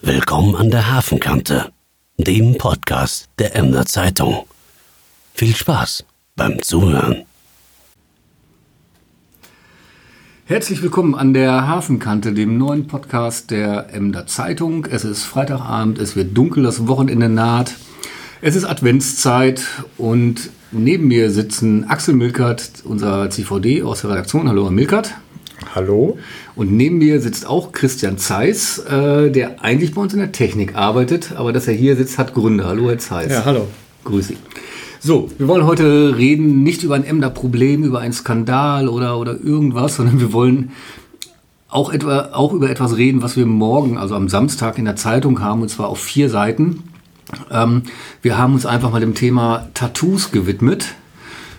Willkommen an der Hafenkante, dem Podcast der Emder Zeitung. Viel Spaß beim Zuhören. Herzlich willkommen an der Hafenkante, dem neuen Podcast der Emder Zeitung. Es ist Freitagabend, es wird dunkel, das Wochenende naht. Es ist Adventszeit und neben mir sitzen Axel Milkert, unser CVD aus der Redaktion. Hallo, Herr Milkert. Hallo. Und neben mir sitzt auch Christian Zeiss, äh, der eigentlich bei uns in der Technik arbeitet, aber dass er hier sitzt, hat Gründe. Hallo, Herr Zeiss. Ja, hallo. Grüß Sie. So, wir wollen heute reden nicht über ein Emder-Problem, über einen Skandal oder, oder irgendwas, sondern wir wollen auch, etwa, auch über etwas reden, was wir morgen, also am Samstag in der Zeitung haben, und zwar auf vier Seiten. Ähm, wir haben uns einfach mal dem Thema Tattoos gewidmet.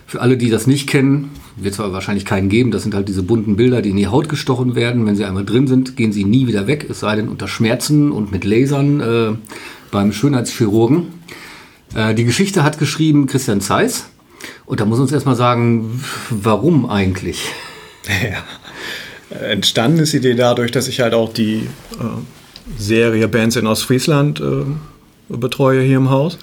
Für alle, die das nicht kennen, wird zwar wahrscheinlich keinen geben, das sind halt diese bunten Bilder, die in die Haut gestochen werden. Wenn sie einmal drin sind, gehen sie nie wieder weg, es sei denn unter Schmerzen und mit Lasern äh, beim Schönheitschirurgen. Äh, die Geschichte hat geschrieben Christian Zeiss. Und da muss uns erstmal sagen, warum eigentlich? Ja. Entstanden ist die Idee dadurch, dass ich halt auch die äh, Serie Bands in Ostfriesland äh, betreue hier im Haus.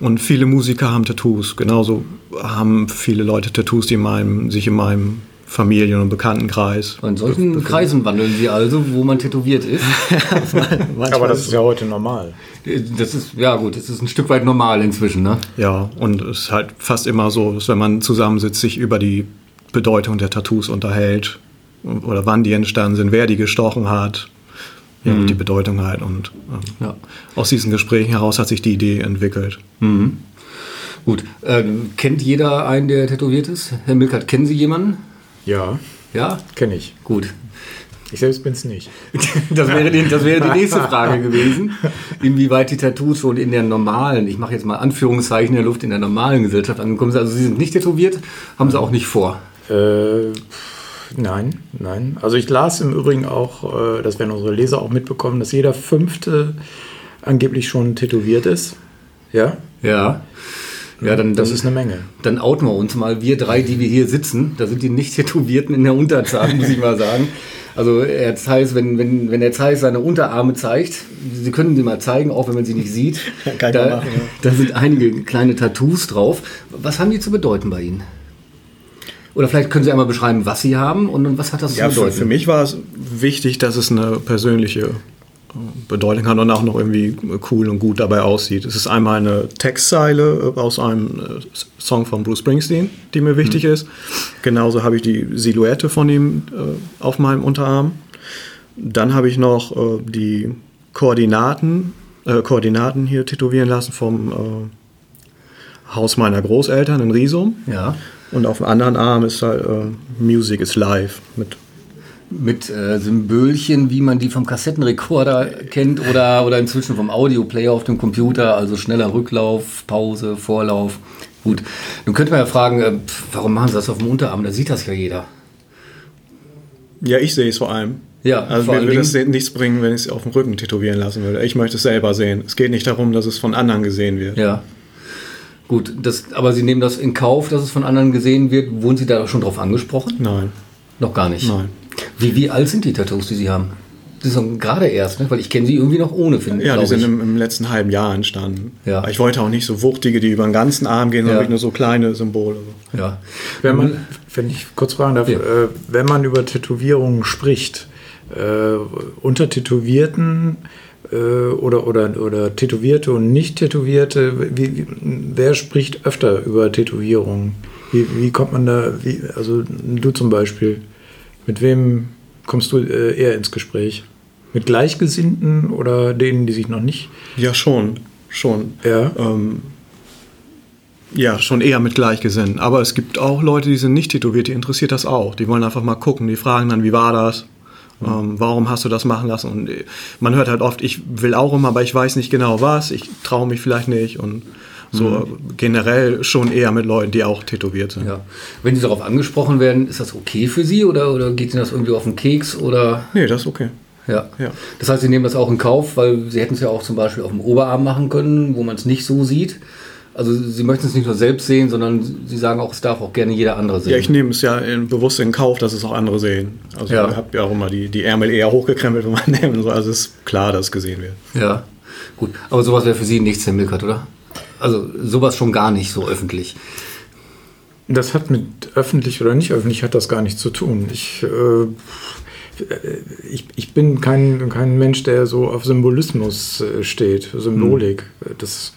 Und viele Musiker haben Tattoos. Genauso haben viele Leute Tattoos, die in meinem, sich in meinem Familien- und Bekanntenkreis. In solchen Kreisen wandeln sie also, wo man tätowiert ist. Aber das ist ja heute normal. Das ist, ja gut, das ist ein Stück weit normal inzwischen, ne? Ja, und es ist halt fast immer so, dass wenn man zusammensitzt, sich über die Bedeutung der Tattoos unterhält oder wann die entstanden sind, wer die gestochen hat, ja, und die Bedeutung halt. Und ähm, Ja. aus diesen Gesprächen heraus hat sich die Idee entwickelt. Gut. Ähm, kennt jeder einen, der tätowiert ist? Herr Milkert, kennen Sie jemanden? Ja, Ja? kenne ich. Gut. Ich selbst bin es nicht. Das wäre, die, das wäre die nächste Frage gewesen. Inwieweit die Tattoos schon in der normalen, ich mache jetzt mal Anführungszeichen in der Luft, in der normalen Gesellschaft angekommen sind. Also Sie sind nicht tätowiert, haben Sie auch nicht vor. Äh, nein, nein. Also ich las im Übrigen auch, äh, das werden unsere Leser auch mitbekommen, dass jeder Fünfte angeblich schon tätowiert ist. Ja, Ja. Ja, dann, das dann, ist eine Menge. dann outen wir uns mal. Wir drei, die wir hier sitzen, da sind die Nicht-Tätowierten in der Unterzahl, muss ich mal sagen. Also Herr Zeiss, wenn, wenn, wenn Herr Zeiss seine Unterarme zeigt, Sie können sie mal zeigen, auch wenn man sie nicht sieht. Kann da, machen, ja. da sind einige kleine Tattoos drauf. Was haben die zu bedeuten bei Ihnen? Oder vielleicht können Sie einmal beschreiben, was Sie haben und was hat das Ja, zu für, bedeuten? für mich war es wichtig, dass es eine persönliche äh, Bedeutung hat und auch noch irgendwie cool und gut dabei aussieht. Es ist einmal eine Textzeile äh, aus einem äh, Song von Bruce Springsteen, die mir wichtig ist. Genauso habe ich die Silhouette von ihm äh, auf meinem Unterarm. Dann habe ich noch äh, die Koordinaten, äh, Koordinaten hier tätowieren lassen vom Haus meiner Großeltern in Riesum. Ja. Und auf dem anderen Arm ist halt äh, Music is Live mit Mit äh, Symbolchen, wie man die vom Kassettenrekorder kennt oder, oder inzwischen vom Audioplayer auf dem Computer, also schneller Rücklauf, Pause, Vorlauf. Gut, nun könnte man ja fragen, äh, warum machen Sie das auf dem Unterarm? Da sieht das ja jeder. Ja, ich sehe es vor allem. Ja, also mir würde es nichts bringen, wenn ich es auf dem Rücken tätowieren lassen würde. Ich möchte es selber sehen. Es geht nicht darum, dass es von anderen gesehen wird. Ja. Gut, das, aber Sie nehmen das in Kauf, dass es von anderen gesehen wird. Wurden Sie da schon drauf angesprochen? Nein, Noch gar nicht. nein. Wie, wie alt sind die Tattoos, die Sie haben? Die sind gerade erst, ne? weil ich kenne sie irgendwie noch ohne, finde Ja, die glaub sind ich. im, im letzten halben Jahr entstanden. Ja. Ich wollte auch nicht so wuchtige, die über den ganzen Arm gehen, sondern Ja. wirklich nur so kleine Symbole. Ja. Wenn man, wenn ich kurz fragen darf, Ja. äh, wenn man über Tätowierungen spricht, äh, unter Tätowierten äh, oder, oder, oder Tätowierte und nicht Tätowierte, wie, wie, wer spricht öfter über Tätowierungen? Wie, wie kommt man da, wie, also du zum Beispiel, mit wem kommst du äh, eher ins Gespräch? Mit Gleichgesinnten oder denen, die sich noch nicht. Ja, schon. Schon. Ja. Ähm, ja, schon eher mit Gleichgesinnten. Aber es gibt auch Leute, die sind nicht tätowiert, die interessiert das auch. Die wollen einfach mal gucken, die fragen dann, wie war das? Ähm, warum hast du das machen lassen? Und äh, man hört halt oft, ich will auch immer, aber ich weiß nicht genau was, ich traue mich vielleicht nicht. Und so äh, generell schon eher mit Leuten, die auch tätowiert sind. Ja. Wenn Sie darauf angesprochen werden, ist das okay für Sie oder, oder geht Ihnen das irgendwie auf den Keks oder Nee, das ist okay. ja. Ja. Das heißt, Sie nehmen das auch in Kauf, weil Sie hätten es ja auch zum Beispiel auf dem Oberarm machen können, wo man es nicht so sieht. Also Sie möchten es nicht nur selbst sehen, sondern Sie sagen auch, es darf auch gerne jeder andere sehen. Ja, ich nehme es ja in, bewusst in Kauf, dass es auch andere sehen. Also Ja. ich habe ja auch immer die, die Ärmel eher hochgekrempelt, wenn man nehmen soll. Also es ist klar, dass es gesehen wird. Ja, gut. Aber sowas wäre für Sie nichts, Herr Milkert, oder? Also sowas schon gar nicht so öffentlich. Das hat mit öffentlich oder nicht öffentlich hat das gar nichts zu tun. Ich, äh, ich, ich bin kein, kein Mensch, der so auf Symbolismus äh, steht, Symbolik. Das,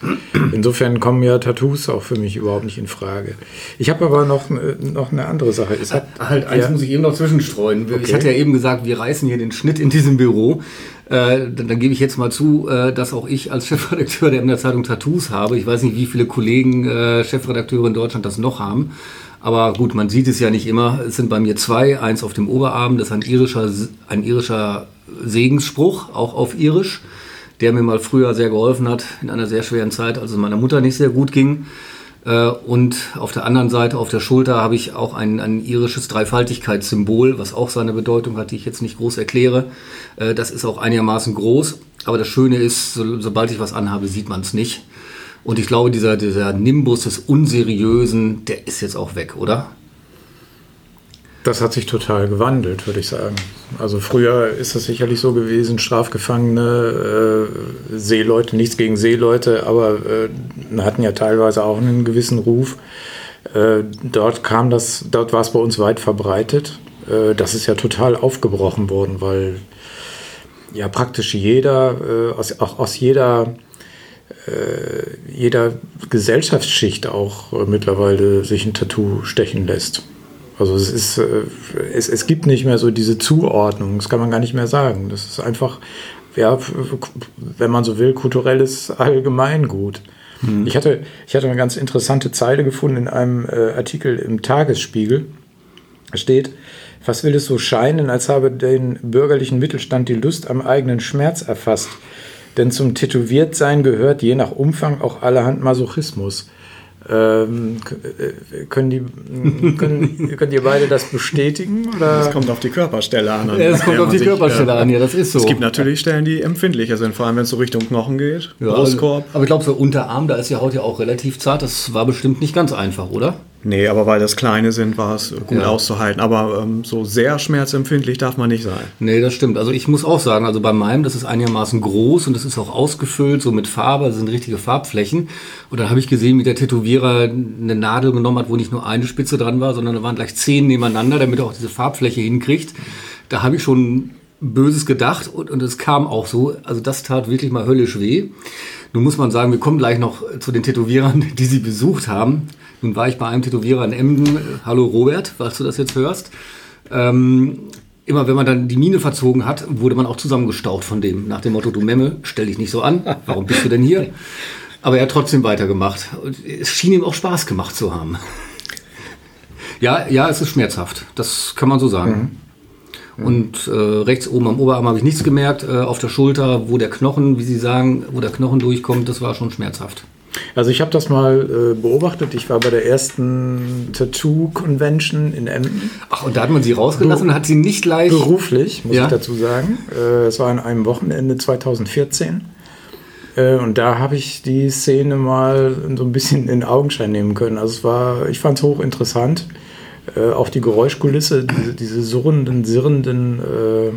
insofern kommen ja Tattoos auch für mich überhaupt nicht in Frage. Ich habe aber noch, äh, noch eine andere Sache. Es hat, Halt, eins ja, muss ich eben noch zwischenstreuen. Ich Okay. hatte ja eben gesagt, wir reißen hier den Schnitt in diesem Büro. Äh, dann, dann gebe ich jetzt mal zu, äh, dass auch ich als Chefredakteur der Emder Zeitung Tattoos habe. Ich weiß nicht, wie viele Kollegen, äh, Chefredakteure in Deutschland das noch haben. Aber gut, man sieht es ja nicht immer. Es sind bei mir zwei. Eins auf dem Oberarm, das ist ein irischer, ein irischer Segensspruch, auch auf irisch, der mir mal früher sehr geholfen hat in einer sehr schweren Zeit, als es meiner Mutter nicht sehr gut ging. Äh, Und auf der anderen Seite, auf der Schulter, habe ich auch ein, ein irisches Dreifaltigkeitssymbol, was auch seine Bedeutung hat, die ich jetzt nicht groß erkläre. Äh, Das ist auch einigermaßen groß. Aber das Schöne ist, so, sobald ich was anhabe, sieht man es nicht. Und ich glaube, dieser, dieser Nimbus des Unseriösen, der ist jetzt auch weg, oder? Das hat sich total gewandelt, würde ich sagen. Also früher ist es sicherlich so gewesen, Strafgefangene, äh, Seeleute, nichts gegen Seeleute, aber äh, hatten ja teilweise auch einen gewissen Ruf. Äh, dort kam das, dort war es bei uns weit verbreitet. Äh, das ist ja total aufgebrochen worden, weil ja praktisch jeder, äh, aus, auch aus jeder jeder Gesellschaftsschicht auch äh, mittlerweile sich ein Tattoo stechen lässt. Also es ist, äh, es, es gibt nicht mehr so diese Zuordnung, das kann man gar nicht mehr sagen. Das ist einfach, ja, wenn man so will, kulturelles Allgemeingut. Ich, hatte, ich hatte eine ganz interessante Zeile gefunden in einem äh, Artikel im Tagesspiegel. Da steht, was will es so scheinen, als habe den bürgerlichen Mittelstand die Lust am eigenen Schmerz erfasst. Denn zum Tätowiertsein gehört je nach Umfang auch allerhand Masochismus. Ähm, äh, können, die, können, könnt ihr beide das bestätigen? Oder? Es kommt auf die Körperstelle an. an Ja, es kommt auf die sich, Körperstelle äh, an, ja, das ist so. Es gibt natürlich Stellen, die empfindlicher sind, vor allem wenn es so Richtung Knochen geht. Ja, Brustkorb. Aber ich glaube, so Unterarm, da ist die Haut ja auch relativ zart. Das war bestimmt nicht ganz einfach, oder? Nee, aber weil das kleine sind, war es gut Ja. auszuhalten. Aber ähm, so sehr schmerzempfindlich darf man nicht sein. Nee, das stimmt. Also ich muss auch sagen, also bei meinem, das ist einigermaßen groß und das ist auch ausgefüllt, so mit Farbe, das sind richtige Farbflächen. Und dann habe ich gesehen, wie der Tätowierer eine Nadel genommen hat, wo nicht nur eine Spitze dran war, sondern da waren gleich zehn nebeneinander, damit er auch diese Farbfläche hinkriegt. Da habe ich schon Böses gedacht und, und es kam auch so. Also das tat wirklich mal höllisch weh. Nun muss man sagen, wir kommen gleich noch zu den Tätowierern, die Sie besucht haben. Nun war ich bei einem Tätowierer in Emden. Äh, Hallo Robert, falls du das jetzt hörst. Ähm, immer wenn man dann die Miene verzogen hat, wurde man auch zusammengestaucht von dem. Nach dem Motto, du Memme, stell dich nicht so an. Warum bist du denn hier? Aber er hat trotzdem weitergemacht. Es schien ihm auch Spaß gemacht zu haben. Ja, ja, es ist schmerzhaft. Das kann man so sagen. Und äh, rechts oben am Oberarm habe ich nichts gemerkt. Äh, auf der Schulter, wo der Knochen, wie Sie sagen, wo der Knochen durchkommt, das war schon schmerzhaft. Also ich habe das mal äh, beobachtet. Ich war bei der ersten Tattoo-Convention in Emden. Ach, und da hat man sie rausgelassen und hat sie nicht gleich. Beruflich, muss Ja. ich dazu sagen. Äh, Es war an einem Wochenende 2014. Äh, Und da habe ich die Szene mal so ein bisschen in Augenschein nehmen können. Also es war, ich fand es hochinteressant. Äh, Auch die Geräuschkulisse, diese, diese surrenden, sirrenden äh,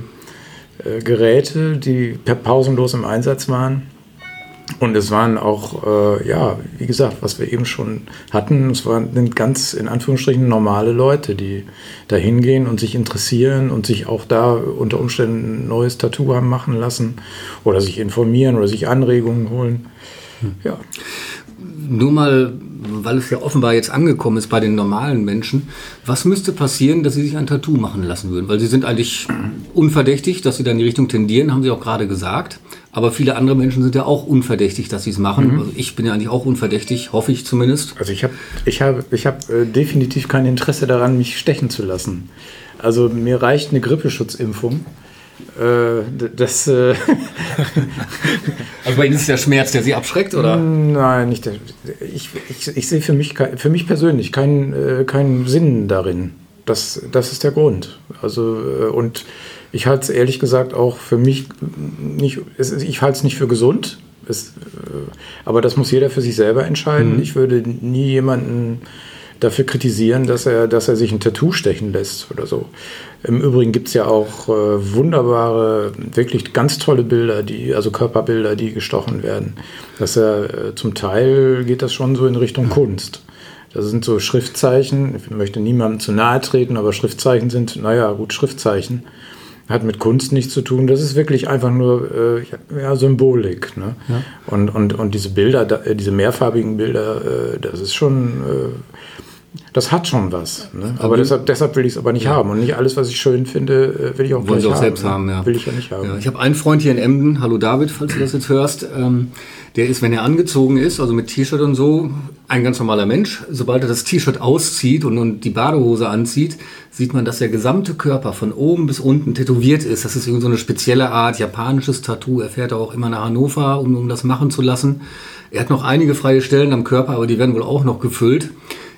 äh, Geräte, die pausenlos im Einsatz waren. Und es waren auch, äh, ja, wie gesagt, was wir eben schon hatten, es waren ganz in Anführungsstrichen normale Leute, die da hingehen und sich interessieren und sich auch da unter Umständen ein neues Tattoo haben machen lassen oder sich informieren oder sich Anregungen holen. Ja. Nur mal, weil es ja offenbar jetzt angekommen ist bei den normalen Menschen, was müsste passieren, dass sie sich ein Tattoo machen lassen würden? Weil sie sind eigentlich unverdächtig, dass sie da in die Richtung tendieren, haben sie auch gerade gesagt. Aber viele andere Menschen sind ja auch unverdächtig, dass sie es machen. Also ich bin ja eigentlich auch unverdächtig, hoffe ich zumindest. Also ich habe ich hab, ich hab, äh, definitiv kein Interesse daran, mich stechen zu lassen. Also mir reicht eine Grippeschutzimpfung. Äh, das, äh, Also bei Ihnen ist es der Schmerz, der Sie abschreckt, oder? Nein, nicht der, ich, ich, ich sehe für mich, für mich persönlich keinen äh, keinen Sinn darin. Das, das ist der Grund. Also, und ich halte es ehrlich gesagt auch für mich nicht, ich halte es nicht für gesund. Es, aber das muss jeder für sich selber entscheiden. Ich würde nie jemanden dafür kritisieren, dass er, dass er sich ein Tattoo stechen lässt oder so. Im Übrigen gibt es ja auch äh, wunderbare, wirklich ganz tolle Bilder, die, also Körperbilder, die gestochen werden. Dass er äh, zum Teil geht das schon so in Richtung Kunst. Das sind so Schriftzeichen. Ich möchte niemandem zu nahe treten, aber Schriftzeichen sind, naja, gut, Schriftzeichen. Hat mit Kunst nichts zu tun. Das ist wirklich einfach nur äh, ja, Symbolik. Ne? Und, und, und diese Bilder, äh, diese mehrfarbigen Bilder, äh, das ist schon, äh, das hat schon was. Ne? Aber deshalb, deshalb will ich es aber nicht haben. Und nicht alles, was ich schön finde, äh, will ich auch Wollen gleich Sie auch haben. selbst ne? haben, ja. Will ich ja nicht haben. Ja, ich habe einen Freund hier in Emden, hallo David, falls du das jetzt hörst, ähm, der ist, wenn er angezogen ist, also mit T-Shirt und so, ein ganz normaler Mensch. Sobald er das T-Shirt auszieht und, und die Badehose anzieht, sieht man, dass der gesamte Körper von oben bis unten tätowiert ist. Das ist irgendwie so eine spezielle Art japanisches Tattoo. Er fährt auch immer nach Hannover, um, um das machen zu lassen. Er hat noch einige freie Stellen am Körper, aber die werden wohl auch noch gefüllt.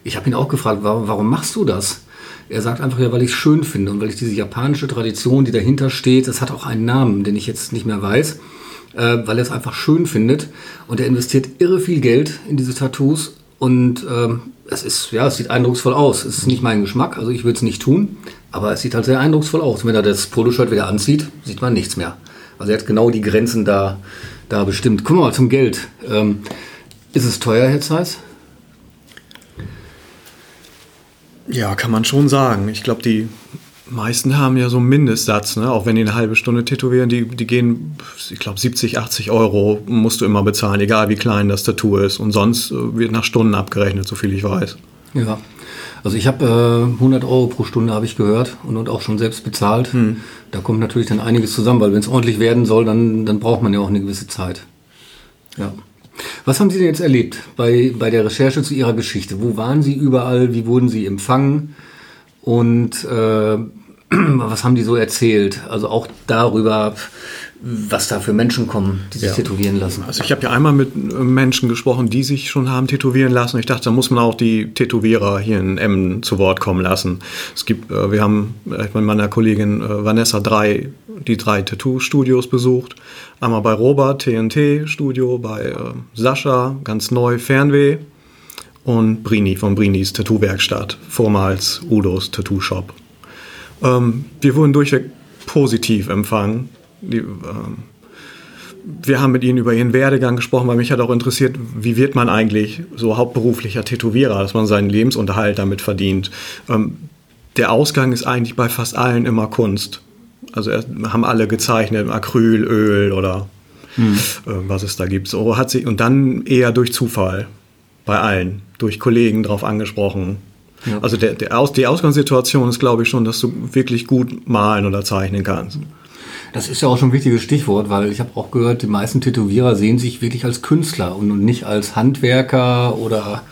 Ich habe ihn auch gefragt, warum, warum machst du das? Er sagt einfach ja, weil ich es schön finde und weil ich diese japanische Tradition, die dahinter steht, das hat auch einen Namen, den ich jetzt nicht mehr weiß, äh, weil er es einfach schön findet und er investiert irre viel Geld in diese Tattoos und ähm, es ist, ja, es sieht eindrucksvoll aus. Es ist nicht mein Geschmack, also ich würde es nicht tun, aber es sieht halt sehr eindrucksvoll aus. Wenn er das Poloshirt wieder anzieht, sieht man nichts mehr. Also er hat genau die Grenzen da, da bestimmt. Wir mal zum Geld. Ähm, ist es teuer, Herr Zeiss? Ja, kann man schon sagen. Ich glaube, die meisten haben ja so einen Mindestsatz, ne? auch wenn die eine halbe Stunde tätowieren, die, die gehen, ich glaube, 70, 80 Euro musst du immer bezahlen, egal wie klein das Tattoo ist. Und sonst äh, wird nach Stunden abgerechnet, so viel ich weiß. Ja. Also ich habe äh, 100 Euro pro Stunde, habe ich gehört, und, und auch schon selbst bezahlt. Da kommt natürlich dann einiges zusammen, weil wenn es ordentlich werden soll, dann, dann braucht man ja auch eine gewisse Zeit. Ja. Was haben Sie denn jetzt erlebt bei, bei der Recherche zu Ihrer Geschichte? Wo waren Sie überall? Wie wurden Sie empfangen? Und äh, was haben die so erzählt? Also auch darüber, was da für Menschen kommen, die sich Ja. tätowieren lassen. Also ich habe ja einmal mit äh, Menschen gesprochen, die sich schon haben tätowieren lassen. Ich dachte, da muss man auch die Tätowierer hier in Emden zu Wort kommen lassen. Es gibt, äh, wir haben äh, mit meiner Kollegin äh, Vanessa drei, die drei Tattoo-Studios besucht. Einmal bei Robert, TNT-Studio, bei äh, Sascha, ganz neu, Fernweh und Brini von Brinis Tattoo-Werkstatt, vormals Udos Tattoo-Shop. Ähm, wir wurden durchweg positiv empfangen. Die, ähm, wir haben mit ihnen über ihren Werdegang gesprochen, weil mich hat auch interessiert, wie wird man eigentlich so hauptberuflicher Tätowierer, dass man seinen Lebensunterhalt damit verdient. Ähm, der Ausgang ist eigentlich bei fast allen immer Kunst. Also haben alle gezeichnet, Acryl, Öl oder äh, was es da gibt. So hat sich und dann eher durch Zufall bei allen, durch Kollegen drauf angesprochen. Also der, der Aus, die Ausgangssituation ist, glaube ich, schon, dass du wirklich gut malen oder zeichnen kannst. Das ist ja auch schon ein wichtiges Stichwort, weil ich habe auch gehört, die meisten Tätowierer sehen sich wirklich als Künstler und nicht als Handwerker oder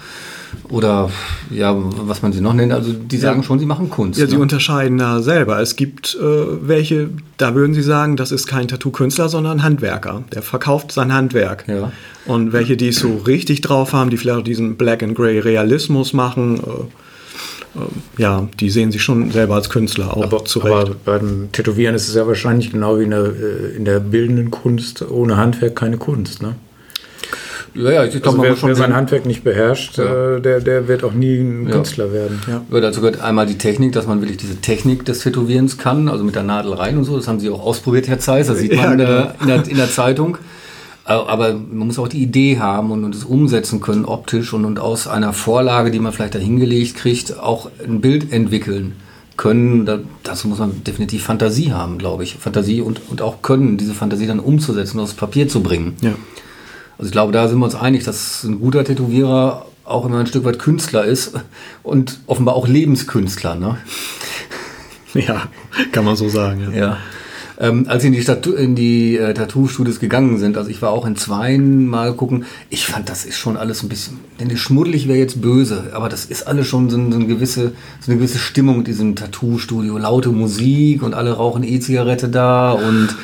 oder ja, was man sie noch nennt. Also die sagen schon, sie machen Kunst. Ja, sie ne? unterscheiden da selber. Es gibt äh, welche, da würden sie sagen, das ist kein Tattoo-Künstler, sondern ein Handwerker. Der verkauft sein Handwerk. Ja. Und welche, die es so richtig drauf haben, die vielleicht auch diesen Black and Grey Realismus machen, äh, ja, die sehen sich schon selber als Künstler auch Aber, zurecht. aber beim Tätowieren ist es ja wahrscheinlich genau wie in der, äh, in der bildenden Kunst. Ohne Handwerk keine Kunst. Ne? ja, ja, ich glaube, Also man wer, schon wer sein Handwerk nicht beherrscht, äh, der, der wird auch nie ein Künstler werden. Ja. Ja, dazu gehört einmal die Technik, dass man wirklich diese Technik des Tätowierens kann, also mit der Nadel rein und so. Das haben Sie auch ausprobiert, Herr Zeiss. Das sieht Ja, man genau. äh, in, der, in der Zeitung. Aber man muss auch die Idee haben und, und es umsetzen können, optisch und, und aus einer Vorlage, die man vielleicht da hingelegt kriegt, auch ein Bild entwickeln können. Da, dazu muss man definitiv Fantasie haben, glaube ich. Fantasie und, und auch können, diese Fantasie dann umzusetzen und aufs Papier zu bringen. Ja. Also ich glaube, da sind wir uns einig, dass ein guter Tätowierer auch immer ein Stück weit Künstler ist und offenbar auch Lebenskünstler. Ne? ja, kann man so sagen. Ja. Ja. Ähm, als Sie in die, in die äh, Tattoo-Studios gegangen sind, also ich war auch in zweien mal gucken, ich fand, das ist schon alles ein bisschen, denn schmuddelig wäre jetzt böse, aber das ist alles schon so, so, eine, gewisse, so eine gewisse Stimmung in diesem Tattoo-Studio, laute Musik und alle rauchen E-Zigarette da und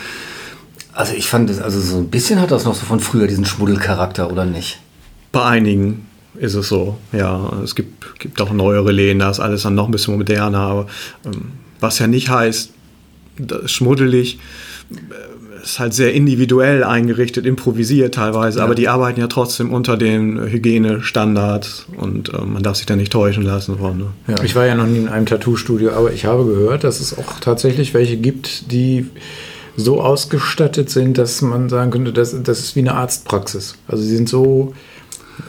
also ich fand das, also so ein bisschen hat das noch so von früher, diesen Schmuddelcharakter, oder nicht? Bei einigen ist es so, ja. Es gibt, gibt auch neuere Läden, da ist alles dann noch ein bisschen moderner, aber ähm, was ja nicht heißt, schmuddelig, äh, ist halt sehr individuell eingerichtet, improvisiert teilweise, aber die arbeiten ja trotzdem unter den Hygienestandards und äh, man darf sich da nicht täuschen lassen von. Ne? Ja. Ich war ja noch nie in einem Tattoo-Studio, aber ich habe gehört, dass es auch tatsächlich welche gibt, die so ausgestattet sind, dass man sagen könnte, das, das ist wie eine Arztpraxis. Also sie sind so,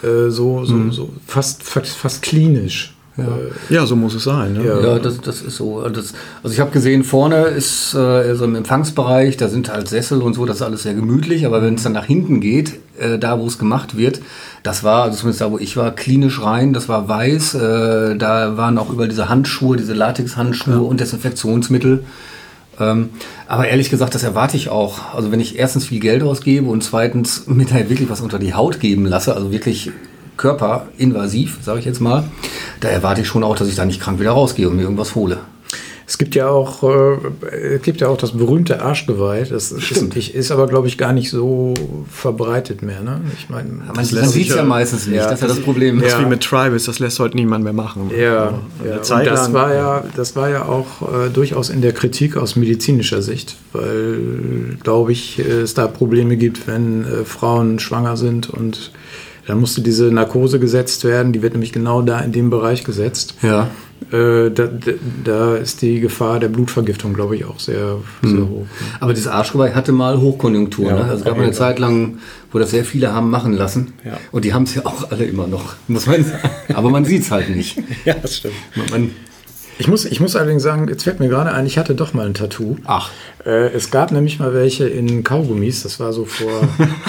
äh, so, so, so fast, fast, fast klinisch. Ja. ja, so muss es sein. Ne? Ja, ja das, das ist so. Das, also ich habe gesehen, vorne ist äh, so im Empfangsbereich, da sind halt Sessel und so, das ist alles sehr gemütlich, aber wenn es dann nach hinten geht, äh, da wo es gemacht wird, das war, also zumindest da wo ich war, klinisch rein, das war weiß, äh, da waren auch über diese Handschuhe, diese Latex-Handschuhe ja. und Desinfektionsmittel. Ähm, aber ehrlich gesagt, das erwarte ich auch. Also wenn ich erstens viel Geld ausgebe und zweitens mir da wirklich was unter die Haut geben lasse, also wirklich körperinvasiv, sage ich jetzt mal, da erwarte ich schon auch, dass ich da nicht krank wieder rausgehe und mir irgendwas hole. Es gibt ja auch, äh, es gibt ja auch das berühmte Arschgeweih. Das. Ist, ist aber, glaube ich, gar nicht so verbreitet mehr. Ne? Ich meine, man, sieht es ja meistens nicht. Ja, das ist ja das Problem. Das ist wie mit Tribals. Das lässt heute niemand mehr machen. Ja, ja. ja. Und das war ja, das war ja auch äh, durchaus in der Kritik aus medizinischer Sicht, weil, glaube ich, es da Probleme gibt, wenn äh, Frauen schwanger sind und dann musste diese Narkose gesetzt werden, die wird nämlich genau da in dem Bereich gesetzt. Ja. Äh, da, da, ist die Gefahr der Blutvergiftung, glaube ich, auch sehr, sehr mhm. hoch. Aber dieses Arschgeweih hatte mal Hochkonjunktur. Ja, ne? Also es gab eine Zeit lang, wo das sehr viele haben machen lassen. Ja. Und die haben es ja auch alle immer noch, muss man sagen. Aber man sieht es halt nicht. ja, das stimmt. Man, ich muss, ich muss allerdings sagen, jetzt fällt mir gerade ein, ich hatte doch mal ein Tattoo. Ach. Äh, es gab nämlich mal welche in Kaugummis, das war so vor.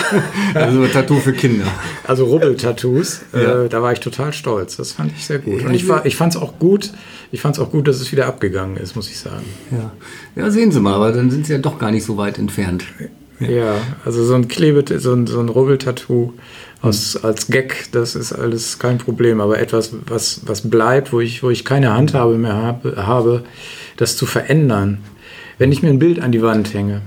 also ein Tattoo für Kinder. Also Rubbeltattoos. Ja. Äh, da war ich total stolz. Das fand ich sehr gut. Und ich, ich fand es auch gut, ich fand es auch gut, dass es wieder abgegangen ist, muss ich sagen. Ja. ja, sehen Sie mal, aber dann sind Sie ja doch gar nicht so weit entfernt. Ja, also so ein Klebe, so ein, so ein Rubbeltattoo aus, als Gag, das ist alles kein Problem. Aber etwas, was, was bleibt, wo ich, wo ich keine Handhabe mehr habe, habe, das zu verändern. Wenn ich mir ein Bild an die Wand hänge,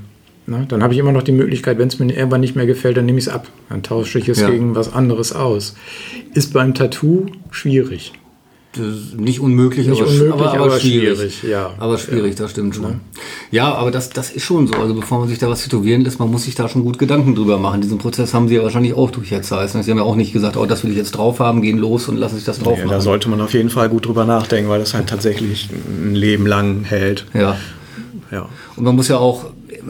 ne, dann habe ich immer noch die Möglichkeit, wenn es mir irgendwann nicht mehr gefällt, dann nehme ich es ab. Dann tausche ich es ja. gegen was anderes aus. Ist beim Tattoo schwierig nicht unmöglich, nicht aber, unmöglich aber, aber, schwierig. schwierig. Ja. Aber schwierig, ja. das stimmt schon. Ja, aber das, das ist schon so. Also bevor man sich da was tätowieren lässt, man muss sich da schon gut Gedanken drüber machen. Diesen Prozess haben sie ja wahrscheinlich auch durch jetzt. Sie haben ja auch nicht gesagt, oh, das will ich jetzt drauf haben, gehen los und lassen sich das drauf ja, machen. Da sollte man auf jeden Fall gut drüber nachdenken, weil das halt tatsächlich ein Leben lang hält. Ja. ja. Und man muss ja auch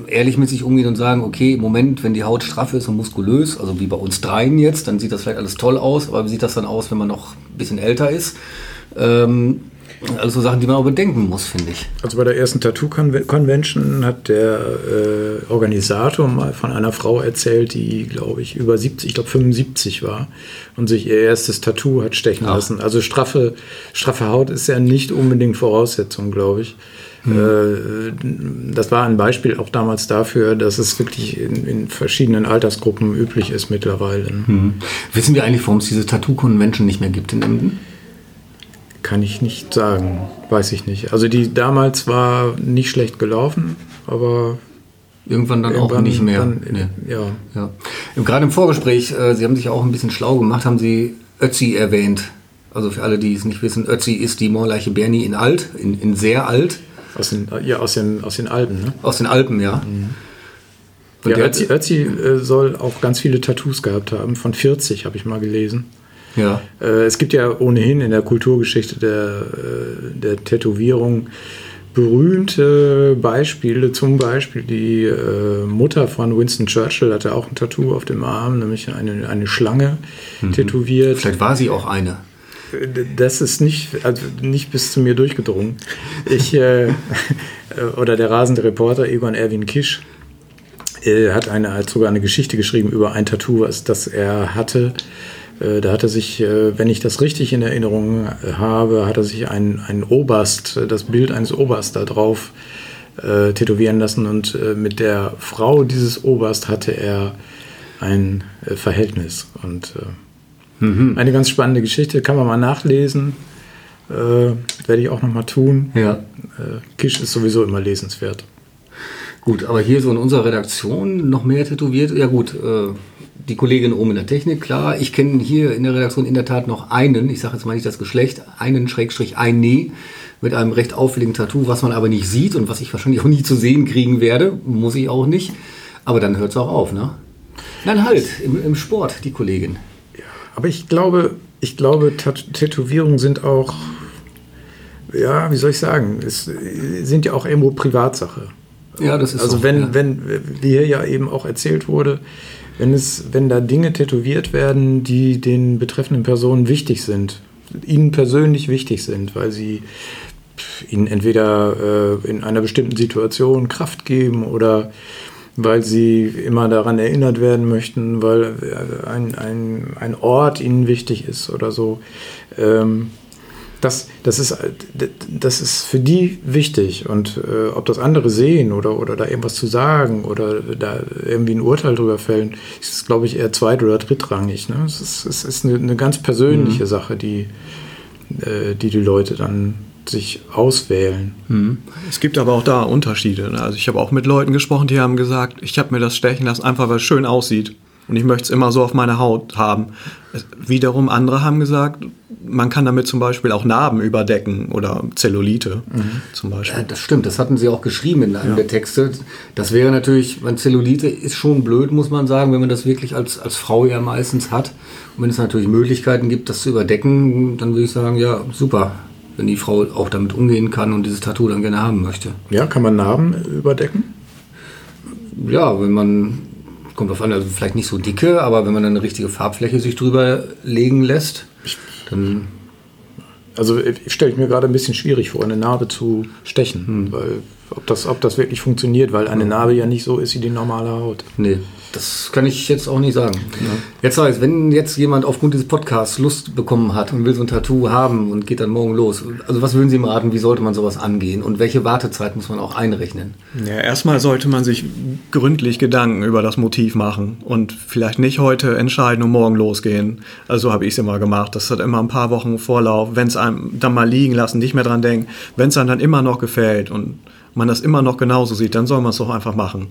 ehrlich mit sich umgehen und sagen, okay, im Moment, wenn die Haut straff ist und muskulös, also wie bei uns dreien jetzt, dann sieht das vielleicht alles toll aus, aber wie sieht das dann aus, wenn man noch ein bisschen älter ist? Ähm, also Sachen, die man auch bedenken muss, finde ich. Also bei der ersten Tattoo-Convention hat der äh, Organisator mal von einer Frau erzählt, die, glaube ich, über 70, ich glaube 75 war und sich ihr erstes Tattoo hat stechen Ach. lassen. Also straffe, straffe Haut ist ja nicht unbedingt Voraussetzung, glaube ich. Mhm. Das war ein Beispiel auch damals dafür, dass es wirklich in, in verschiedenen Altersgruppen üblich ist mittlerweile. Mhm. Wissen wir eigentlich, warum es diese Tattoo-Convention nicht mehr gibt in Emden? Kann ich nicht sagen, weiß ich nicht. Also die damals war nicht schlecht gelaufen, aber Irgendwann dann Irgendwann auch nicht mehr. Dann, nee. ja. ja. Gerade im Vorgespräch, äh, Sie haben sich auch ein bisschen schlau gemacht, haben Sie Ötzi erwähnt. Also für alle, die es nicht wissen, Ötzi ist die Moorleiche Bernie in alt, in, in sehr alt. Aus den, ja, aus den, aus den Alpen, ne? Aus den Alpen, ja. Mhm. ja Ötzi, Ötzi äh, soll auch ganz viele Tattoos gehabt haben, von 40 habe ich mal gelesen. Ja. Äh, es gibt ja ohnehin in der Kulturgeschichte der, äh, der Tätowierung berühmte Beispiele, zum Beispiel die äh, Mutter von Winston Churchill hatte auch ein Tattoo auf dem Arm, nämlich eine, eine Schlange mhm. tätowiert. Vielleicht war sie auch eine. Das ist nicht, also nicht bis zu mir durchgedrungen. Ich, äh, oder der rasende Reporter Egon Erwin Kisch äh, hat, eine, hat sogar eine Geschichte geschrieben über ein Tattoo, was, das er hatte äh, da hat er sich, äh, wenn ich das richtig in Erinnerung äh, habe, hat er sich ein, ein Oberst, das Bild eines Oberst da drauf äh, tätowieren lassen und äh, mit der Frau dieses Oberst hatte er ein äh, Verhältnis. Und mhm. eine ganz spannende Geschichte, kann man mal nachlesen. werde ich auch noch mal tun. Ja. Kisch ist sowieso immer lesenswert. Gut, aber hier so in unserer Redaktion noch mehr tätowiert. Ja gut, die Kollegin oben in der Technik, klar. Ich kenne hier in der Redaktion in der Tat noch einen, ich sage jetzt mal nicht das Geschlecht, einen Schrägstrich ein Nee mit einem recht auffälligen Tattoo, was man aber nicht sieht und was ich wahrscheinlich auch nie zu sehen kriegen werde, muss ich auch nicht. Aber dann hört es auch auf, ne? Nein, halt, im, im Sport, die Kollegin. Aber ich glaube, ich glaube, Tat Tätowierungen sind auch, ja, wie soll ich sagen, es sind ja auch irgendwo Privatsache. Ja, das ist Also so, wenn, ja. wenn, wie hier ja eben auch erzählt wurde, wenn es, wenn da Dinge tätowiert werden, die den betreffenden Personen wichtig sind, ihnen persönlich wichtig sind, weil sie ihnen entweder äh, in einer bestimmten Situation Kraft geben oder weil sie immer daran erinnert werden möchten, weil äh, ein, ein, ein Ort ihnen wichtig ist oder so. Ähm, das, das, ist, das ist für die wichtig. Und äh, ob das andere sehen oder, oder da irgendwas zu sagen oder da irgendwie ein Urteil drüber fällen, ist, glaube ich, eher zweit- oder drittrangig. Ne? Es, ist, es ist eine, eine ganz persönliche Sache, die, äh, die die Leute dann sich auswählen. Es gibt aber auch da Unterschiede. ne? Also ich habe auch mit Leuten gesprochen, die haben gesagt, ich habe mir das stechen lassen, einfach weil es schön aussieht. Und ich möchte es immer so auf meiner Haut haben. Wiederum andere haben gesagt, man kann damit zum Beispiel auch Narben überdecken oder Zellulite zum Ja, Beispiel. das stimmt, das hatten sie auch geschrieben in einem der Texte. Das wäre natürlich, man Zellulite ist schon blöd, muss man sagen, wenn man das wirklich als, als Frau ja meistens hat. Und wenn es natürlich Möglichkeiten gibt, das zu überdecken, dann würde ich sagen, ja, super, wenn die Frau auch damit umgehen kann und dieses Tattoo dann gerne haben möchte. Ja, kann man Narben überdecken? Ja, wenn man, kommt auf an, also vielleicht nicht so dicke, aber wenn man dann eine richtige Farbfläche sich drüber legen lässt, dann Also ich stelle mir gerade ein bisschen schwierig vor, eine Narbe zu stechen, weil ob das, ob das wirklich funktioniert, weil eine Narbe ja nicht so ist wie die normale Haut. Nee, das kann ich jetzt auch nicht sagen. Jetzt heißt, wenn jetzt jemand aufgrund dieses Podcasts Lust bekommen hat und will so ein Tattoo haben und geht dann morgen los, also was würden Sie ihm raten, wie sollte man sowas angehen und welche Wartezeit muss man auch einrechnen? Ja, erstmal sollte man sich gründlich Gedanken über das Motiv machen und vielleicht nicht heute entscheiden und morgen losgehen. Also so habe ich es immer gemacht. Das hat immer ein paar Wochen Vorlauf. Wenn es einem dann mal liegen lassen, nicht mehr dran denken. Wenn es einem dann immer noch gefällt und man das immer noch genauso sieht, dann soll man es doch einfach machen.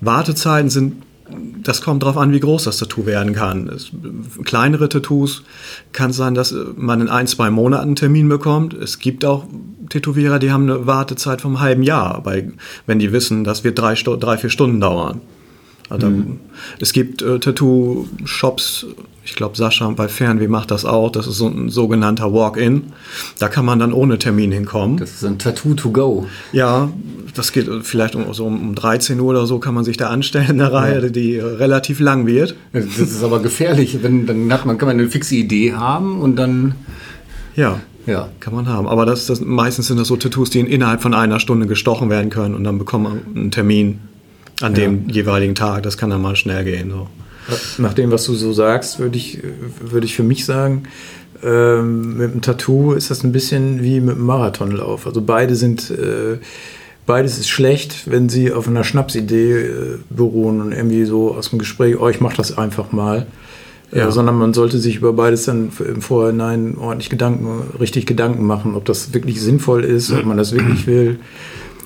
Wartezeiten sind das kommt darauf an, wie groß das Tattoo werden kann. Es, kleinere Tattoos kann es sein, dass man in ein, zwei Monaten einen Termin bekommt. Es gibt auch Tätowierer, die haben eine Wartezeit vom halben Jahr, bei, wenn die wissen, das wird drei, drei vier Stunden dauern. Also, Es gibt äh, Tattoo-Shops, ich glaube Sascha bei Fernweh macht das auch, das ist so ein sogenannter Walk-In. Da kann man dann ohne Termin hinkommen. Das ist ein Tattoo to go. Ja, das geht vielleicht um, so um 13 Uhr oder so kann man sich da anstellen in der Reihe, die äh, relativ lang wird. Das ist aber gefährlich, wenn dann hat man kann man eine fixe Idee haben und dann Ja, ja. kann man haben. Aber das, das, meistens sind das so Tattoos, die innerhalb von einer Stunde gestochen werden können und dann bekommt man einen Termin an dem jeweiligen Tag. Das kann dann mal schnell gehen. So. Nach dem, was du so sagst, würde ich, würde ich für mich sagen, ähm, mit dem Tattoo ist das ein bisschen wie mit dem Marathonlauf. Also beide sind, äh, beides ist schlecht, wenn sie auf einer Schnapsidee äh, beruhen und irgendwie so aus dem Gespräch, oh, ich mach das einfach mal. Ja. Äh, sondern man sollte sich über beides dann im Vorhinein ordentlich Gedanken, richtig Gedanken machen, ob das wirklich sinnvoll ist, ob man das wirklich will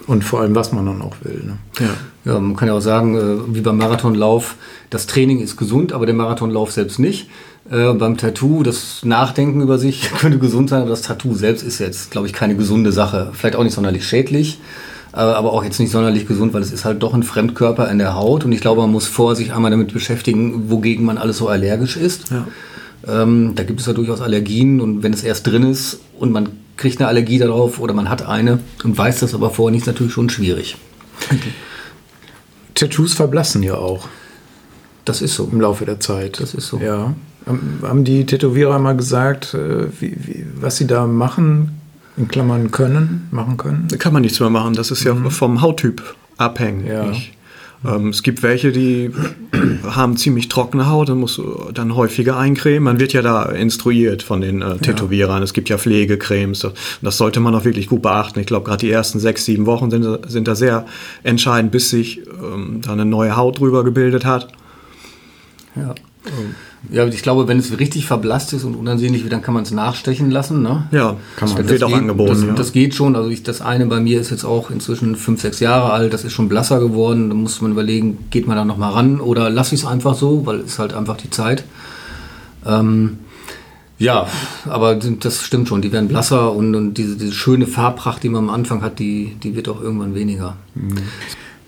und vor allem, was man dann auch will. Ne? Ja. Ja, man kann ja auch sagen, äh, wie beim Marathonlauf, das Training ist gesund, aber der Marathonlauf selbst nicht. Äh, beim Tattoo, das Nachdenken über sich könnte gesund sein, aber das Tattoo selbst ist jetzt, glaube ich, keine gesunde Sache. Vielleicht auch nicht sonderlich schädlich, äh, aber auch jetzt nicht sonderlich gesund, weil es ist halt doch ein Fremdkörper in der Haut und ich glaube, man muss vorher sich einmal damit beschäftigen, wogegen man alles so allergisch ist. Ja. Ähm, da gibt es ja durchaus Allergien und wenn es erst drin ist und man kriegt eine Allergie darauf oder man hat eine und weiß das aber vorher nicht, ist natürlich schon schwierig. Tattoos verblassen ja auch. Das ist so. im Laufe der Zeit. Das ist so. Ja. Haben die Tätowierer mal gesagt, äh, wie, wie, was sie da machen, in Klammern können, machen können? Da kann man nichts mehr machen. Das ist ja vom Hauttyp abhängig. Ja. Ähm, es gibt welche, die haben ziemlich trockene Haut und muss dann häufiger eincremen. Man wird ja da instruiert von den äh, Tätowierern. Es gibt ja Pflegecremes. Das, das sollte man auch wirklich gut beachten. Ich glaube, gerade die ersten sechs, sieben Wochen sind, sind da sehr entscheidend, bis sich ähm, da eine neue Haut drüber gebildet hat. Ja. Ja, ich glaube, wenn es richtig verblasst ist und unansehnlich wird, dann kann man es nachstechen lassen. Ne? Ja, Kann man. das Das wird auch geht, angeboten. Das, ja. das geht schon. Also ich, das eine bei mir ist jetzt auch inzwischen fünf, sechs Jahre alt. Das ist schon blasser geworden. Da muss man überlegen, geht man da noch mal ran oder lasse ich es einfach so, weil es halt einfach die Zeit. Ähm, ja, aber das stimmt schon. Die werden blasser und, und diese, diese schöne Farbpracht, die man am Anfang hat, die, die wird auch irgendwann weniger.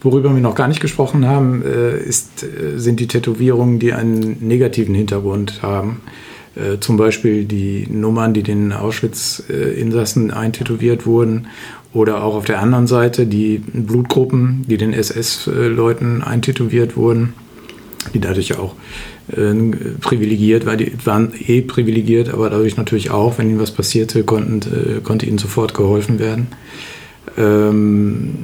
Worüber wir noch gar nicht gesprochen haben, äh, ist, äh, sind die Tätowierungen, die einen negativen Hintergrund haben. Äh, zum Beispiel die Nummern, die den Auschwitz-Insassen eintätowiert wurden. Oder auch auf der anderen Seite die Blutgruppen, die den SS-Leuten eintätowiert wurden, die dadurch auch privilegiert, weil die waren eh privilegiert, aber dadurch natürlich auch, wenn ihnen was passierte, konnten, konnte ihnen sofort geholfen werden. Ähm,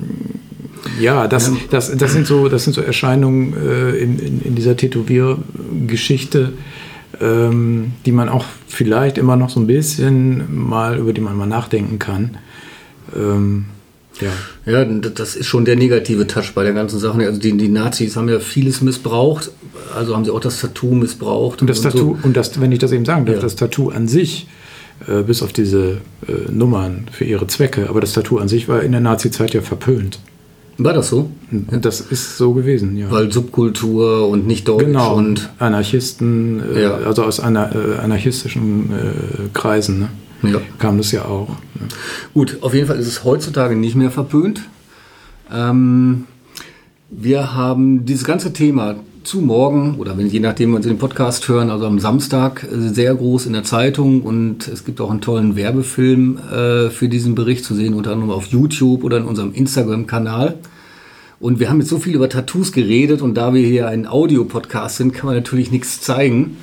ja, das, das, das, sind so, das sind so Erscheinungen äh, in, in, in, dieser Tätowiergeschichte, ähm, die man auch vielleicht immer noch so ein bisschen mal, über die man mal nachdenken kann. Ähm, ja. ja, das ist schon der negative Touch bei der ganzen Sache. Also die, die Nazis haben ja vieles missbraucht, also haben sie auch das Tattoo missbraucht. Und das und Tattoo, so. und das, wenn ich das eben sagen darf, ja. das Tattoo an sich, äh, bis auf diese äh, Nummern für ihre Zwecke, aber das Tattoo an sich war in der Nazi-Zeit ja verpönt. War das so? Das ist so gewesen, ja. Weil Subkultur und nicht Deutsch genau, und Anarchisten, äh, ja. also aus anar äh, anarchistischen äh, Kreisen, ne? ja. kam das ja auch. Ne? Gut, auf jeden Fall ist es heutzutage nicht mehr verpönt. Ähm, wir haben dieses ganze Thema zu morgen oder wenn je nachdem, wenn Sie den Podcast hören, also am Samstag äh, sehr groß in der Zeitung und es gibt auch einen tollen Werbefilm äh, für diesen Bericht zu sehen, unter anderem auf YouTube oder in unserem Instagram-Kanal. Und wir haben jetzt so viel über Tattoos geredet und da wir hier ein Audio-Podcast sind, kann man natürlich nichts zeigen.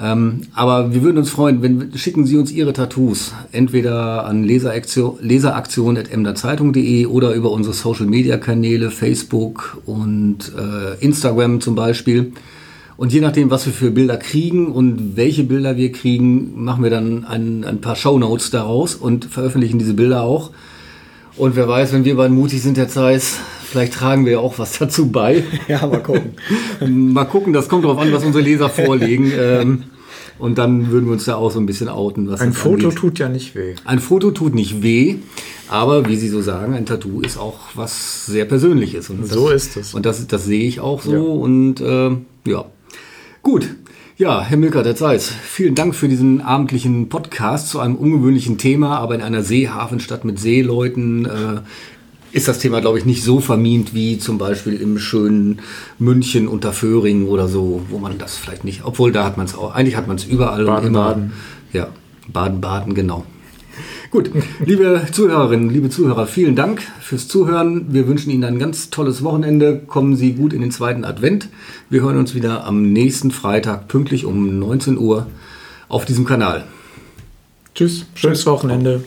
Ähm, aber wir würden uns freuen, wenn schicken Sie uns Ihre Tattoos entweder an leseraktion.emderzeitung.de oder über unsere Social Media Kanäle Facebook und äh, Instagram zum Beispiel. Und je nachdem, was wir für Bilder kriegen und welche Bilder wir kriegen, machen wir dann ein, ein paar Show Notes daraus und veröffentlichen diese Bilder auch. Und wer weiß, wenn wir beiden mutig sind, Herr Zeiss, vielleicht tragen wir ja auch was dazu bei. Ja, mal gucken. mal gucken, das kommt darauf an, was unsere Leser vorlegen. Ähm, und dann würden wir uns da auch so ein bisschen outen. ein Foto angeht. tut ja nicht weh. Ein Foto tut nicht weh, aber wie Sie so sagen, ein Tattoo ist auch was sehr Persönliches. Und so ist es. Und das, das sehe ich auch so. Ja. Und äh, ja, gut. Ja, Herr Milker, der Zeiss, vielen Dank für diesen abendlichen Podcast zu einem ungewöhnlichen Thema, aber in einer Seehafenstadt mit Seeleuten. Äh, ist das Thema, glaube ich, nicht so vermint wie zum Beispiel im schönen München unter Föhring oder so, wo man das vielleicht nicht, obwohl da hat man es auch, eigentlich hat man es überall Baden, und immer. Baden. Ja, Baden, Baden, genau. Gut, liebe Zuhörerinnen, liebe Zuhörer, vielen Dank fürs Zuhören. Wir wünschen Ihnen ein ganz tolles Wochenende. Kommen Sie gut in den zweiten Advent. Wir hören uns wieder am nächsten Freitag pünktlich um 19 Uhr auf diesem Kanal. Tschüss, schönes Wochenende.